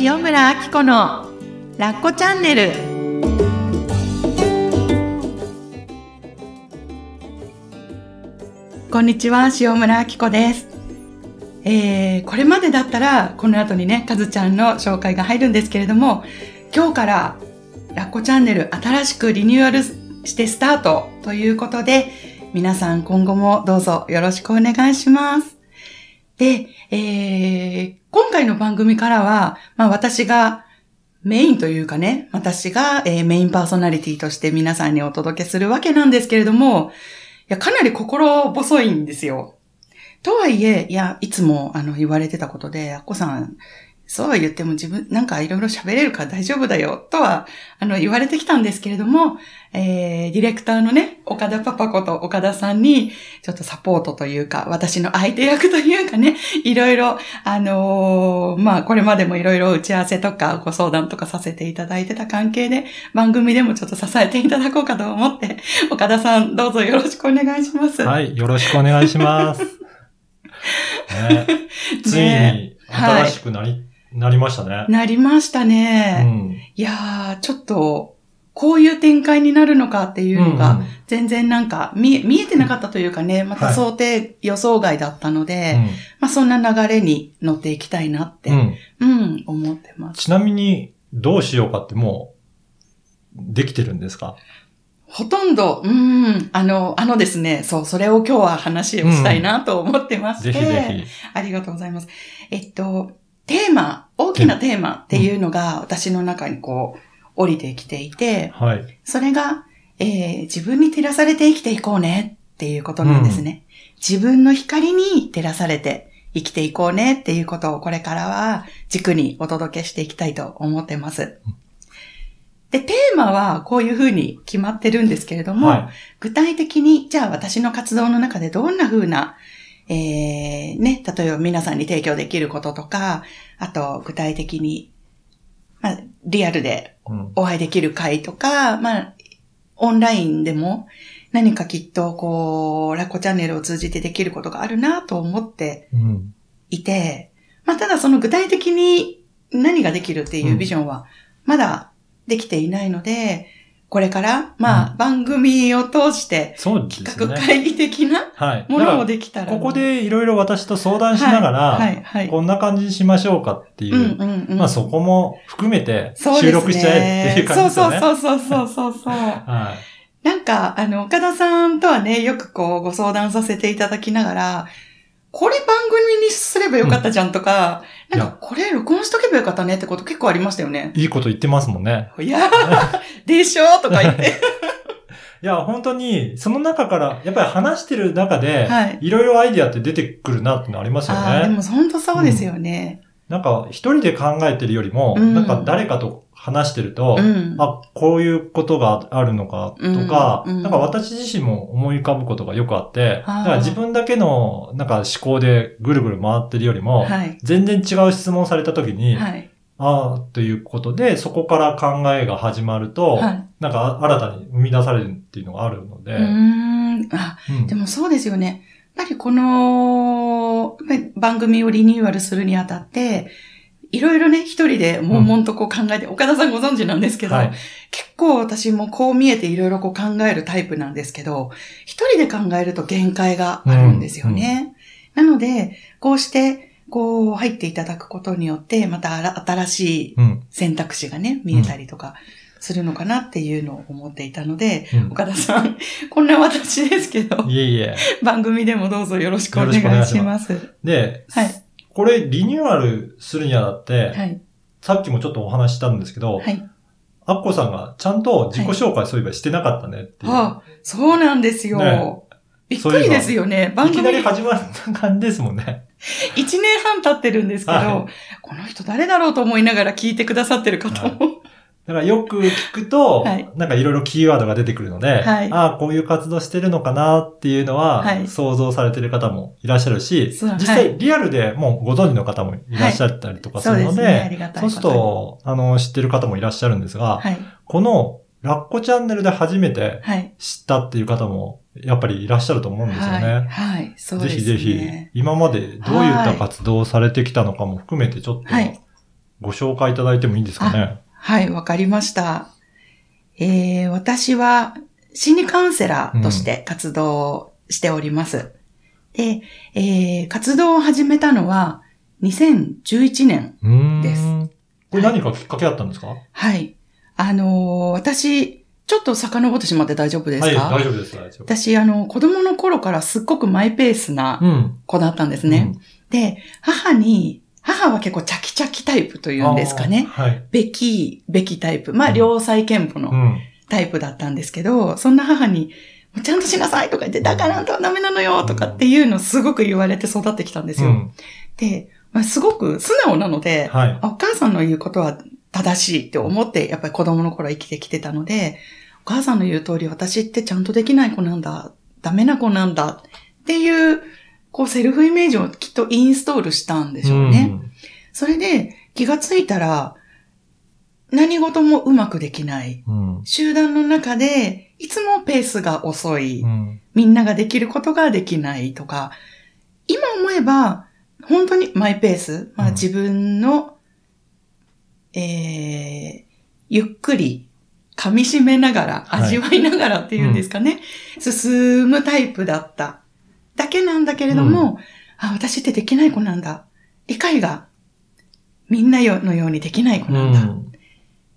塩村あき子のラッコチャンネル。こんにちは塩村あき子です。えー、これまでだったらこの後にねかずちゃんの紹介が入るんですけれども今日からラッコチャンネル新しくリニューアルしてスタートということで皆さん今後もどうぞよろしくお願いします。で、えー、今回の番組からは、まあ私がメインというかね、私が、えー、メインパーソナリティとして皆さんにお届けするわけなんですけれども、いや、かなり心細いんですよ。とはいえ、いや、いつも、あの、言われてたことで、あっこさん、そうは言っても自分、なんかいろいろ喋れるから大丈夫だよ、とは、あの、言われてきたんですけれども、えー、ディレクターのね、岡田パパこと岡田さんに、ちょっとサポートというか、私の相手役というかね、いろいろ、あのー、まあ、これまでもいろいろ打ち合わせとかご相談とかさせていただいてた関係で、番組でもちょっと支えていただこうかと思って、岡田さん、どうぞよろしくお願いします。はい、よろしくお願いします。ね、ついに、新しくなり、はいなりましたね。なりましたね。うん、いやー、ちょっと、こういう展開になるのかっていうのが、全然なんか見、見えてなかったというかね、また想定予想外だったので、はい、まあそんな流れに乗っていきたいなって、うん、うん、思ってます。ちなみに、どうしようかってもう、できてるんですか？ほとんど、うん、あの、あのですね、そう、それを今日は話をしたいなと思ってまして、うん、ぜひぜひ。ありがとうございます。えっと、テーマ、大きなテーマっていうのが私の中にこう、降りてきていて、はい。それが、えー、自分に照らされて生きていこうねっていうことなんですね。うん、自分の光に照らされて生きていこうねっていうことをこれからは軸にお届けしていきたいと思ってます。で、テーマはこういうふうに決まってるんですけれども、はい、具体的に、じゃあ私の活動の中でどんなふうなえー、ね、例えば皆さんに提供できることとか、あと具体的に、まあ、リアルでお会いできる会とか、うん、まあ、オンラインでも何かきっとこう、ラッコチャンネルを通じてできることがあるなと思っていて、うん、まあ、ただその具体的に何ができるっていうビジョンはまだできていないので、これから、まあ、うん、番組を通して、そうですね。企画会議的なものもできたら。ここでいろいろ私と相談しながら、はい、はい、こんな感じにしましょうかっていう、うんうんうん、まあそこも含めて収録しちゃえっていう感じですね。そうそうそうそうそうそう。はい。なんか、あの、岡田さんとはね、よくこう、ご相談させていただきながら、これ番組にすればよかったじゃんとか、うん、なんかこれ録音しとけばよかったねってこと結構ありましたよね。いいこと言ってますもんね。いや でしょとか言って。いや、本当に、その中から、やっぱり話してる中で、はい、いろいろアイディアって出てくるなってのありますよね。あでも本当そうですよね。うん、なんか、一人で考えてるよりも、うん、なんか誰かと話してると、うん、あ、こういうことがあるのかとか、うん。うん、なんか私自身も思い浮かぶことがよくあって、だから自分だけのなんか思考でぐるぐる回ってるよりも、はい、全然違う質問された時に、はい、ああ、ということで、そこから考えが始まると、はい、なんか新たに生み出されるっていうのがあるので。うん。あ、でもそうですよね。やっぱりこの番組をリニューアルするにあたって、いろいろね、一人で悶々とこう考えて、うん、岡田さんご存知なんですけど、はい、結構私もこう見えていろいろこう考えるタイプなんですけど、一人で考えると限界があるんですよね。うん。うん、なので、こうして、こう入っていただくことによって、また新しい選択肢がね、見えたりとか、するのかなっていうのを思っていたので、うん、岡田さん、こんな私ですけど、いえいえ。番組でもどうぞよろしくお願いします。で、はい、これリニューアルするにあたって、はい、さっきもちょっとお話したんですけど、はい、アッコさんがちゃんと自己紹介そういえばしてなかったねっていう。はあ、そうなんですよ。ね、びっくりですよね。番組。いきなり始まった感じですもんね。一年半経ってるんですけど、はい、この人誰だろうと思いながら聞いてくださってる方も、だからよく聞くと、はい、なんかいろいろキーワードが出てくるので、はい、ああ、こういう活動してるのかなっていうのは、想像されてる方もいらっしゃるし、実際リアルでもうご存知の方もいらっしゃったりとかするので、はい、そうすると、あの、知ってる方もいらっしゃるんですが、このラッコチャンネルで初めて知ったっていう方もやっぱりいらっしゃると思うんですよね。はい、はい、そうですね。ぜひぜひ、今までどういった活動をされてきたのかも含めてちょっと、ご紹介いただいてもいいですかね。はい、わかりました。えー、私は心理カウンセラーとして活動しております。うん、で、えー、活動を始めたのは2011年です。これ何かきっかけあったんですか？はい。あのー、私、ちょっと遡ってしまって大丈夫ですか？はい、大丈夫です、大丈夫。私、あの、子供の頃からすっごくマイペースな子だったんですね。うん、で、母に、母は結構チャキチャキタイプというんですかね。はい。べき、べきタイプ。まあ、両妻剣母のタイプだったんですけど、うん、そんな母に、ちゃんとしなさいとか言って、だからダメなのよとかっていうのをすごく言われて育ってきたんですよ。うん、で、まあ、すごく素直なので、はい、お母さんの言うことは正しいって思って、やっぱり子供の頃生きてきてたので、お母さんの言う通り私ってちゃんとできない子なんだ、ダメな子なんだっていう、こうセルフイメージをきっとインストールしたんでしょうね。うん、それで気がついたら、何事もうまくできない。うん、集団の中で、いつもペースが遅い、うん、みんなができることができないとか、今思えば、本当にマイペース、まあ、自分のえー、ゆっくり噛み締めながら、味わいながらっていうんですかね、はいうん、進むタイプだった。だけなんだけれども、うん、あ、私ってできない子なんだ。理解がみんなのようにできない子なんだ。うん、っ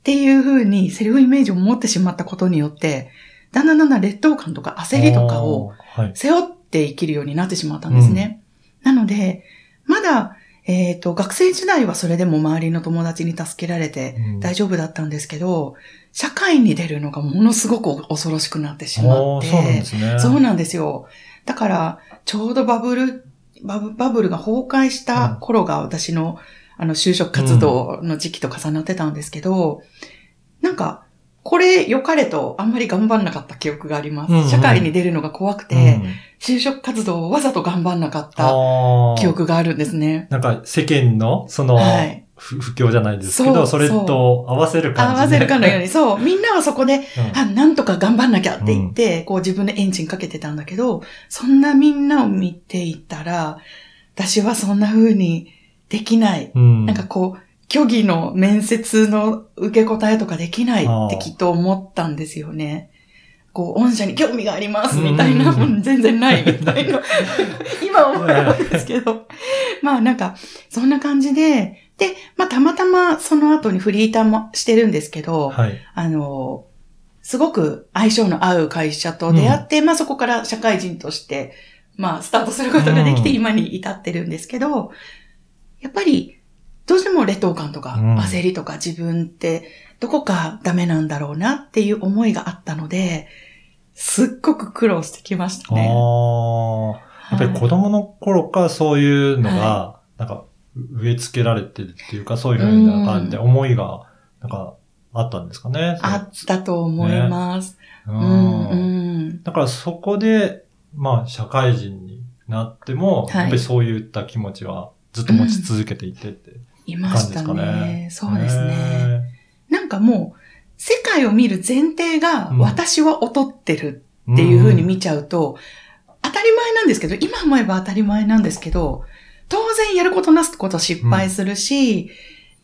ていうふうにセルフイメージを持ってしまったことによって、だんだんだんだん劣等感とか焦りとかを背負って生きるようになってしまったんですね。なので、まだえっ、ー、と、学生時代はそれでも周りの友達に助けられて大丈夫だったんですけど、うん、社会に出るのがものすごく恐ろしくなってしまって。そうなんですね。そうなんですよ。だから、ちょうどバブル、バブバブルが崩壊した頃が私の、あの、就職活動の時期と重なってたんですけど、うん、なんか、これ良かれとあんまり頑張んなかった記憶があります。うんうん、社会に出るのが怖くて、うん、就職活動をわざと頑張んなかった記憶があるんですね。なんか世間の、その、はい、不況じゃないですけど、それと合わせる感じ、合わせるかのように、そう。みんなはそこで、うん、あ、なんとか頑張んなきゃって言って、うん、こう自分でエンジンかけてたんだけど、そんなみんなを見ていたら、私はそんな風にできない。うん、なんかこう、虚偽の面接の受け答えとかできないってきっと思ったんですよね。こう、御社に興味がありますみたいな、もん全然ないみたいな。今思えばですけど。まあなんか、そんな感じで、で、まあたまたまその後にフリーターもしてるんですけど、はい、あの、すごく相性の合う会社と出会って、うん、まあそこから社会人として、まあスタートすることができて今に至ってるんですけど、やっぱりどうしても劣等感とか焦りとか自分ってどこかダメなんだろうなっていう思いがあったので、すっごく苦労してきましたね。ああ。やっぱり子供の頃からそういうのが、なんか植え付けられてるっていうか、そういうふうな感じで思いが、なんかあったんですかね。あったと思います。ね、うんうん、だからそこで、まあ社会人になっても、やっぱりそういった気持ちはずっと持ち続けていてって。いましたね。そうですね。なんかもう、世界を見る前提が私は劣ってるっていう風に見ちゃうと、当たり前なんですけど、今思えば当たり前なんですけど、当然やることなすこと失敗するし、うん、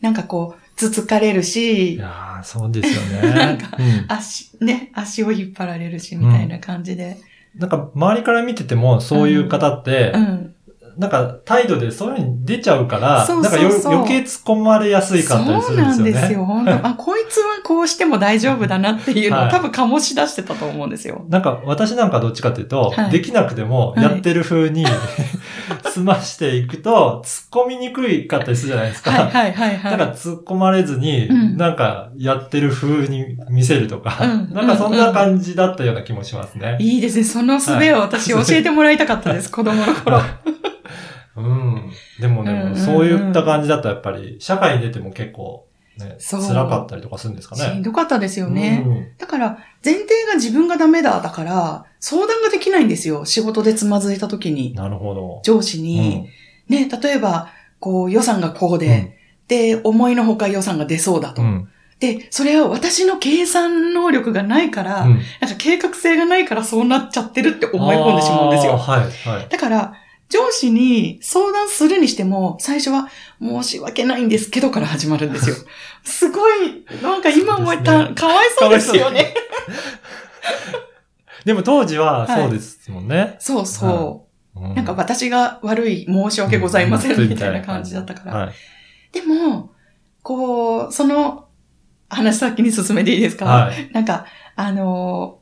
なんかこう、つつかれるし、いやそうですよね。なんか、足、ね、足を引っ張られるし、みたいな感じで、うん。なんか、周りから見てても、そういう方って、うん、なんか態度でそういうに出ちゃうから、そうそうそうなんか余計突っ込まれやすいかったりするんですよね。そうなんですよ。本当あ、こいつはこうしても大丈夫だなっていうのを、はい、多分醸し出してたと思うんですよ。なんか私なんかどっちかっていうと、はい、できなくてもやってる風に、はい、済ましていくと、突っ込みにくいかったりするじゃないですか。はいはいはい、はい。なんか突っ込まれずに、うん、なんかやってる風に見せるとか、うん、なんかそんな感じだったような気もしますね。いいですね。その術を私教えてもらいたかったです、子供の頃。うん。でもね、そういった感じだとやっぱり、社会に出ても結構、ね、辛かったりとかするんですかね。しんどかったですよね。うん、だから、前提が自分がダメだ、だから、相談ができないんですよ。仕事でつまずいた時に。なるほど。上司に、うん、ね、例えば、こう、予算がこうで、うん、で、思いのほか予算が出そうだと。で、それは私の計算能力がないから、なんか計画性がないからそうなっちゃってるって思い込んでしまうんですよ。はい、はい。だから、上司に相談するにしても、最初は申し訳ないんですけどから始まるんですよ。すごい、なんか今思えた、ね、かわいそうですよね。でも当時はそうですもんね。はい、そうそう、うん、なんか私が悪い申し訳ございませんみたいな感じだったから。はい、でも、こう、その話先に進めていいですか、はい、なんか、あの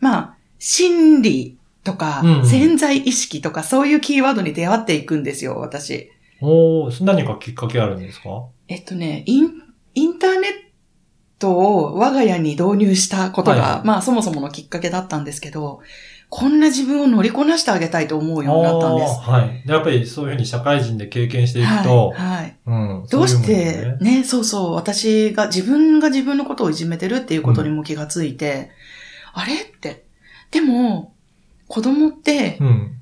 ー、まあ、心理とか、うん、潜在意識とか、そういうキーワードに出会っていくんですよ、私。おー、何かきっかけあるんですか？えっとね、イン、インターネットを我が家に導入したことが、はい、まあそもそものきっかけだったんですけど、こんな自分を乗りこなしてあげたいと思うようになったんです。はい。やっぱりそういうふうに社会人で経験していくと、はい。はい、うん、どうしてね、ね、そうそう、私が、自分が自分のことをいじめてるっていうことにも気がついて、うん、あれ？って。でも、子供って、うん、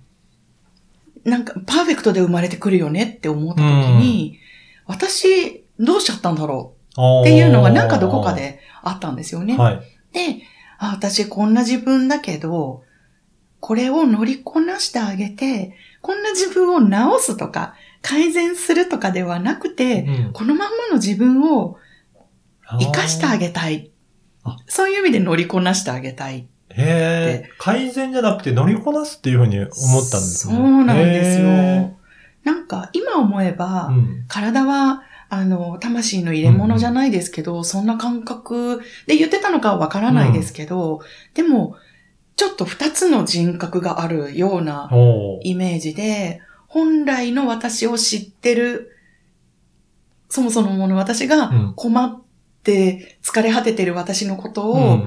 なんかパーフェクトで生まれてくるよねって思った時に、うん、私、どうしちゃったんだろう？っていうのがなんかどこかであったんですよね。はい、であ、私こんな自分だけど、これを乗りこなしてあげて、こんな自分を直すとか、改善するとかではなくて、うん、このまんまの自分を生かしてあげたい。そういう意味で乗りこなしてあげたい。へえ。改善じゃなくて乗りこなすっていうふうに思ったんですね。そうなんですよ。なんか今思えば、うん、体はあの、魂の入れ物じゃないですけど、うん、そんな感覚で言ってたのかはわからないですけど、うん、でも、ちょっと二つの人格があるようなイメージで、本来の私を知ってる、そもそもの私が困って疲れ果ててる私のことを、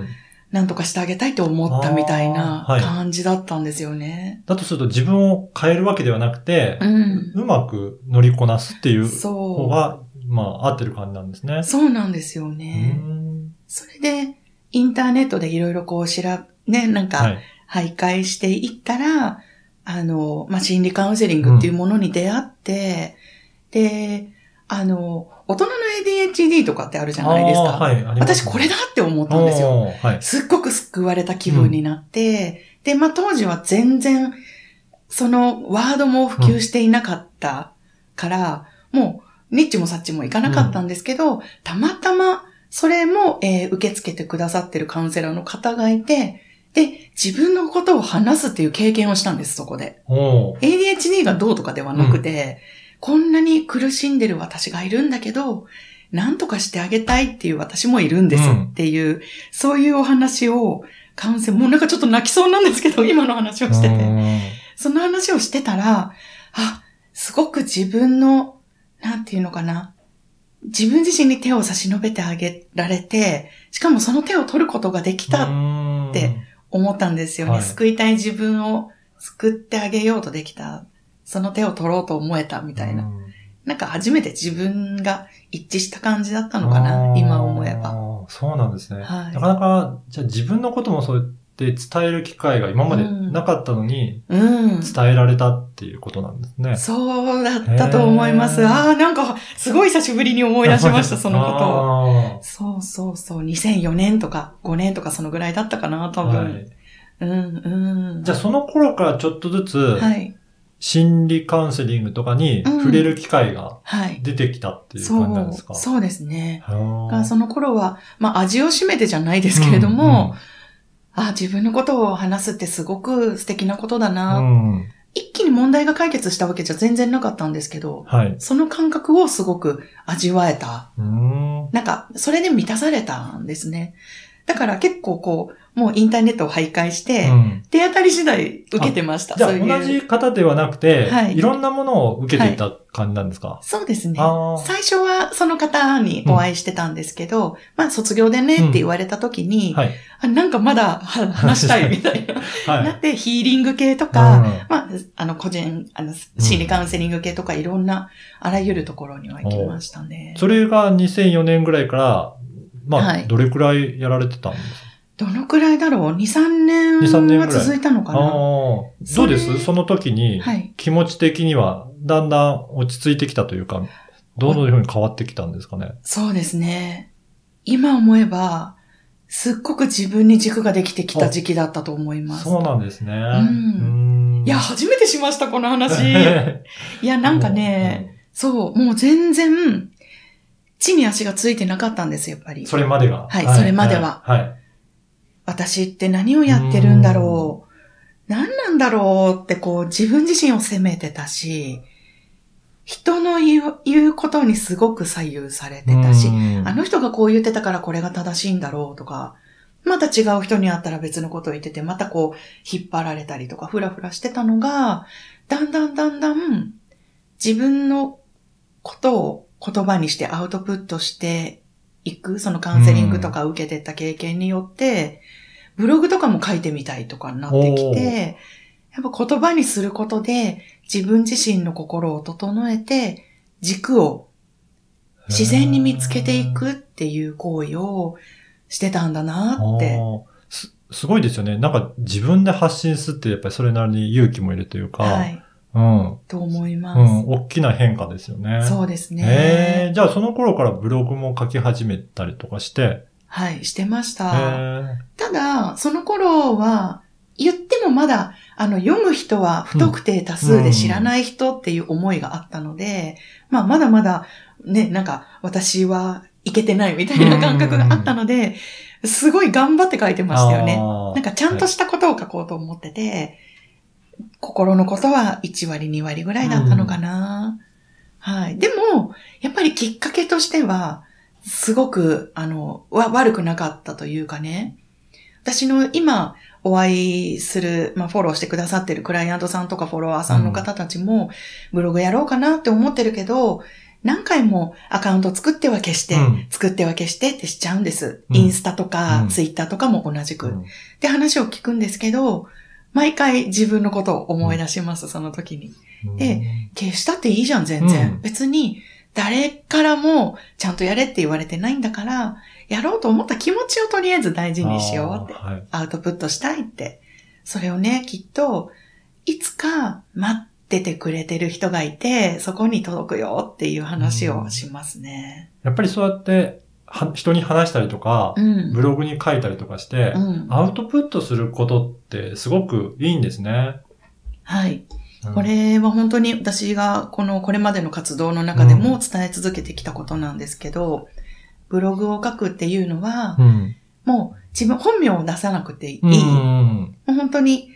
何とかしてあげたいと思ったみたいな感じだったんですよね。はい、だとすると自分を変えるわけではなくて、うん、うまく乗りこなすっていう方が、まあ合ってる感じなんですね。そうなんですよね。それで、インターネットでいろいろこう調ね、なんか、徘徊していったら、はい、あの、まあ、心理カウンセリングっていうものに出会って、うん、で、あの、大人の ADHD とかってあるじゃないですか。はい、私これだって思ったんですよ。はい、すっごく救われた気分になって、うん、で、まあ、当時は全然、そのワードも普及していなかったから、うん、もう、ニッチもサッチもいかなかったんですけど、たまたま、それも、えー、受け付けてくださってるカウンセラーの方がいて、で、自分のことを話すっていう経験をしたんです、そこで。ADHD がどうとかではなくて、うん、こんなに苦しんでる私がいるんだけど、何とかしてあげたいっていう私もいるんですっていう、うん、そういうお話をカウンセル、もうなんかちょっと泣きそうなんですけど、今の話をしてて。その話をしてたら、あ、すごく自分の、なんていうのかな。自分自身に手を差し伸べてあげられて、しかもその手を取ることができたって思ったんですよね。はい、救いたい自分を救ってあげようとできた。その手を取ろうと思えたみたいな。んなんか初めて自分が一致した感じだったのかな、今思えば。そうなんですね。はい、なかなか、じゃあ自分のこともそうやって伝える機会が今までなかったのに、伝えられたっていうことなんですね。うんうん、そうだったと思います。ああ、なんか、すごい久しぶりに思い出しました、そのことを。そうそうそう。2004年とか5年とかそのぐらいだったかな、多分。はい、うんうん。じゃあその頃からちょっとずつ、はい。心理カウンセリングとかに触れる機会が出てきたっていう感じなんですか、うんはい、そう。そうですね。その頃は、まあ味を占めてじゃないですけれども、うん。うん、あ自分のことを話すってすごく素敵なことだな、うん、一気に問題が解決したわけじゃ全然なかったんですけど、はい、その感覚をすごく味わえた。ん。なんか、それで満たされたんですね。だから結構こう、もうインターネットを徘徊して、うん、手当たり次第受けてました。じゃあ同じ方ではなくて、はい、いろんなものを受けていた感じなんですか、はい、そうですね。最初はその方にお会いしてたんですけど、うん、まあ卒業でねって言われた時に、うん。はい、あなんかまだ話したいみたいな。はい、なってヒーリング系とか、うん、まあ、あの個人、あの心理カウンセリング系とかいろんなあらゆるところには行きましたね。それが2004年ぐらいから、まあ、どれくらいやられてたんですか？どのくらいだろう ?2、3年は続いたのかな？どうです？その時に、気持ち的にはだんだん落ち着いてきたというか、どのように変わってきたんですかね？そうですね。今思えば、すっごく自分に軸ができてきた時期だったと思います。そうなんですね。うん。いや、初めてしました、この話。いや、なんかね、そう、もう全然、地に足がついてなかったんです、やっぱり。それまでが。はい、はい、それまでは。はい。私って何をやってるんだろう。何なんだろうってこう自分自身を責めてたし、人の言う言うことにすごく左右されてたし、あの人がこう言ってたからこれが正しいんだろうとか、また違う人に会ったら別のことを言ってて、またこう引っ張られたりとか、ふらふらしてたのが、だんだんだんだん自分のことを言葉にしてアウトプットしていく、そのカウンセリングとか受けてった経験によって、ブログとかも書いてみたいとかになってきて、やっぱ言葉にすることで自分自身の心を整えて軸を自然に見つけていくっていう行為をしてたんだなってす。すごいですよね。なんか自分で発信すってやっぱりそれなりに勇気もいるというか、はい。うん。と思います。うん。大きな変化ですよね。そうですね。ええー、じゃあその頃からブログも書き始めたりとかして？はい、してました。ただ、その頃は、言ってもまだ、あの、読む人は不特定多数で知らない人っていう思いがあったので、うん、まあ、まだまだ、ね、なんか、私はいけてないみたいな感覚があったので、すごい頑張って書いてましたよね。なんか、ちゃんとしたことを書こうと思ってて、はい、心のことは1割2割ぐらいだったのかな。うん、はい。でも、やっぱりきっかけとしては、すごく、あの、わ、悪くなかったというかね。私の今、お会いする、まあ、フォローしてくださってるクライアントさんとかフォロワーさんの方たちも、ブログやろうかなって思ってるけど、何回もアカウント作っては消して、うん、作っては消してってしちゃうんです。インスタとか、ツイッターとかも同じく、うん。で、話を聞くんですけど、毎回自分のことを思い出します、その時に。で、消したっていいじゃん、全然。別に、誰からもちゃんとやれって言われてないんだから、やろうと思った気持ちをとりあえず大事にしようって、はい、アウトプットしたいって。それをね、きっと、いつか待っててくれてる人がいて、そこに届くよっていう話をしますね。やっぱりそうやって、人に話したりとか、うん、ブログに書いたりとかして、うん、アウトプットすることってすごくいいんですね。はい。これは本当に私がこのこれまでの活動の中でも伝え続けてきたことなんですけど、ブログを書くっていうのは、もう自分本名を出さなくていい。もう本当に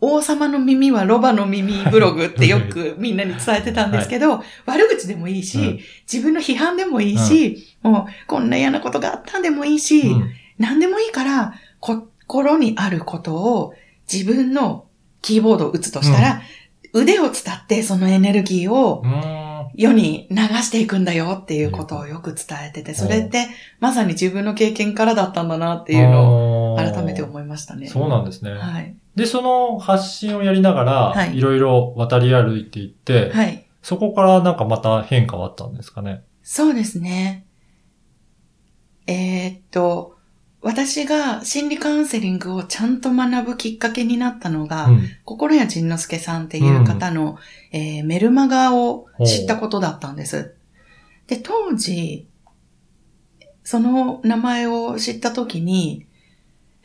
王様の耳はロバの耳ブログってよくみんなに伝えてたんですけど、はい、悪口でもいいし、うん、自分の批判でもいいし、うん、もうこんな嫌なことがあったんでもいいし、うん、何でもいいから、心にあることを自分のキーボードを打つとしたら、腕を伝ってそのエネルギーを世に流していくんだよっていうことをよく伝えてて、それってまさに自分の経験からだったんだなっていうのを改めて思いましたね。そうなんですね。はい。で、その発信をやりながら、はい、いろいろ渡り歩いていって、はい。そこからなんかまた変化はあったんですかね？そうですね。えー、っと、私が心理カウンセリングをちゃんと学ぶきっかけになったのが、うん、心谷仁之助さんっていう方の、うん、えー、メルマガを知ったことだったんです。で、当時、その名前を知った時に、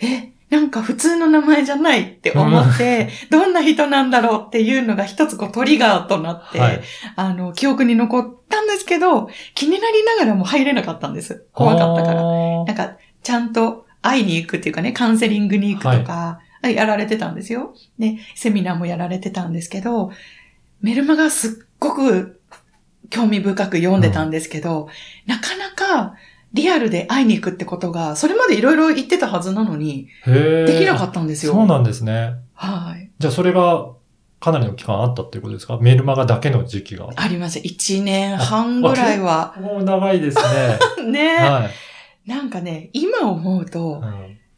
え、なんか普通の名前じゃないって思って、どんな人なんだろうっていうのが一つこうトリガーとなって、はい、あの、記憶に残ったんですけど、気になりながらも入れなかったんです。怖かったから。なんか、ちゃんと会いに行くっていうかね、カウンセリングに行くとか、はい、やられてたんですよ。ね、セミナーもやられてたんですけど、メルマガすっごく興味深く読んでたんですけど、うん、なかなかリアルで会いに行くってことが、それまでいろいろ言ってたはずなのに、できなかったんですよ。そうなんですね。はい。じゃあそれがかなりの期間あったっていうことですか？メルマガだけの時期が。あります。1年半ぐらいは。もう長いですね。ね、はい、なんかね、今思うと、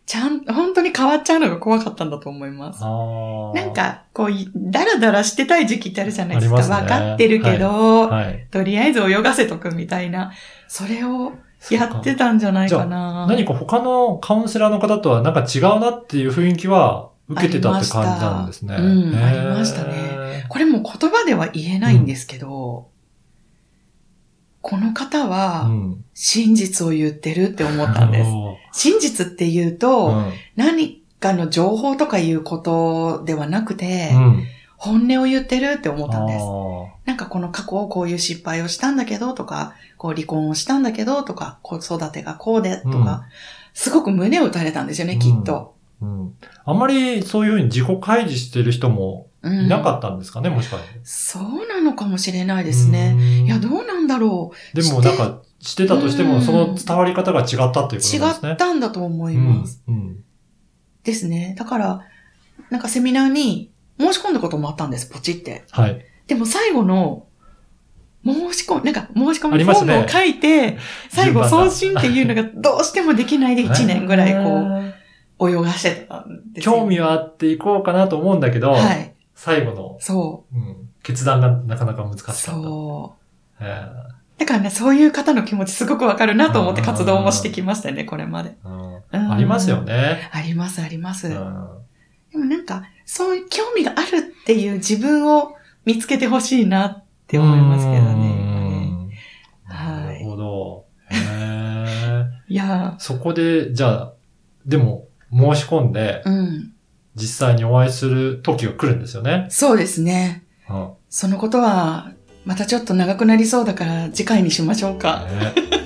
ちゃん、本当に変わっちゃうのが怖かったんだと思います。なんか、こう、だらだらしてたい時期ってあるじゃないですか。すね、分かってるけど、はいはい、とりあえず泳がせとくみたいな。それをやってたんじゃないかな。何か他のカウンセラーの方とはなんか違うなっていう雰囲気は受けてたって感じなんですね。うん、ありましたね。これも言葉では言えないんですけど、この方は、真実を言ってるって思ったんです。真実って言うと、何あの、情報とかいうことではなくて、うん、本音を言ってるって思ったんです。なんかこの過去こういう失敗をしたんだけどとか、こう離婚をしたんだけどとか、子育てがこうでとか、うん、すごく胸を打たれたんですよね、きっと。うん。あんまりそういうふうに自己開示してる人もいなかったんですかね、もしかして。そうなのかもしれないですね。いや、どうなんだろう。でもなんか、してたとしても、その伝わり方が違ったということですね。違ったんだと思います。ですね。だから、なんかセミナーに申し込んだこともあったんです、ポチって。はい。でも最後の、申し込ん、なんか申し込みフォームを書いて、ね、最後送信っていうのがどうしてもできないで1年ぐらいこう、泳がしてたんですよ、興味はあっていこうかなと思うんだけど、はい。最後の、そう。うん。決断がなかなか難しかった。そう。だからね、そういう方の気持ちすごくわかるなと思って活動もしてきましたね、これまで。ありますよね。あります、あります。でもなんか、そういう興味があるっていう自分を見つけてほしいなって思いますけどね。はい。なるほど。へいやそこで、じゃあ、でも、申し込んで、うん、実際にお会いする時が来るんですよね。そうですね。うん、そのことは、またちょっと長くなりそうだから次回にしましょうか。ね、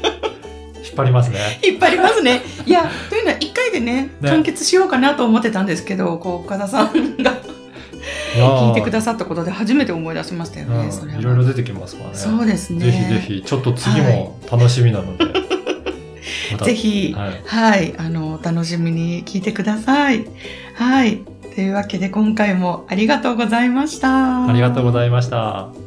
張りますね。引っ張りますね。いや、というのは一回でね、ね完結しようかなと思ってたんですけど、こう、岡田さんが聞いてくださったことで初めて思い出しましたよね、それいろいろ出てきますからね。そうですね。ぜひぜひ、ちょっと次も楽しみなので。はいぜひ、はい、はい、あの、楽しみに聞いてください。はい。というわけで今回もありがとうございました。ありがとうございました。